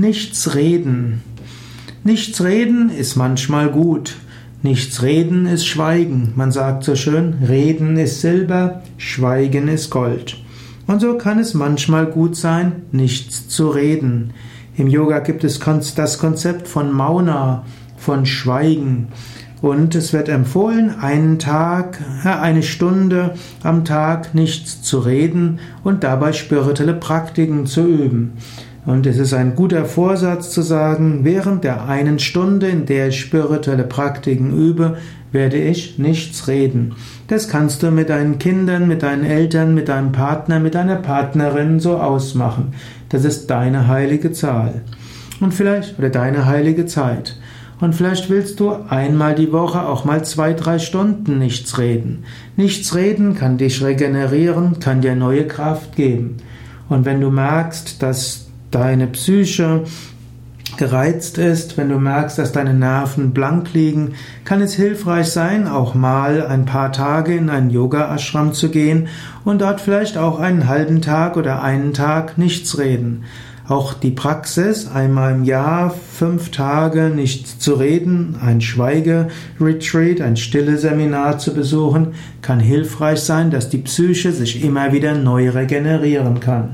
Nichts reden. Nichts reden ist manchmal gut. Nichts reden ist Schweigen. Man sagt so schön, Reden ist Silber, Schweigen ist Gold. Und so kann es manchmal gut sein, nichts zu reden. Im Yoga gibt es das Konzept von Mauna, von Schweigen. Und es wird empfohlen, einen Tag, eine Stunde am Tag nichts zu reden und dabei spirituelle Praktiken zu üben. Und es ist ein guter Vorsatz zu sagen, während der einen Stunde, in der ich spirituelle Praktiken übe, werde ich nichts reden. Das kannst du mit deinen Kindern, mit deinen Eltern, mit deinem Partner, mit deiner Partnerin so ausmachen. Das ist deine heilige Zahl. Und vielleicht, oder deine heilige Zeit. Und vielleicht willst du einmal die Woche auch mal zwei, drei Stunden nichts reden. Nichts reden kann dich regenerieren, kann dir neue Kraft geben. Und wenn du merkst, dass deine Psyche gereizt ist, wenn du merkst, dass deine Nerven blank liegen, kann es hilfreich sein, auch mal ein paar Tage in einen Yoga-Ashram zu gehen und dort vielleicht auch einen halben Tag oder einen Tag nichts reden. Auch die Praxis, einmal im Jahr fünf Tage nichts zu reden, ein Schweige-Retreat, ein stille Seminar zu besuchen, kann hilfreich sein, dass die Psyche sich immer wieder neu regenerieren kann.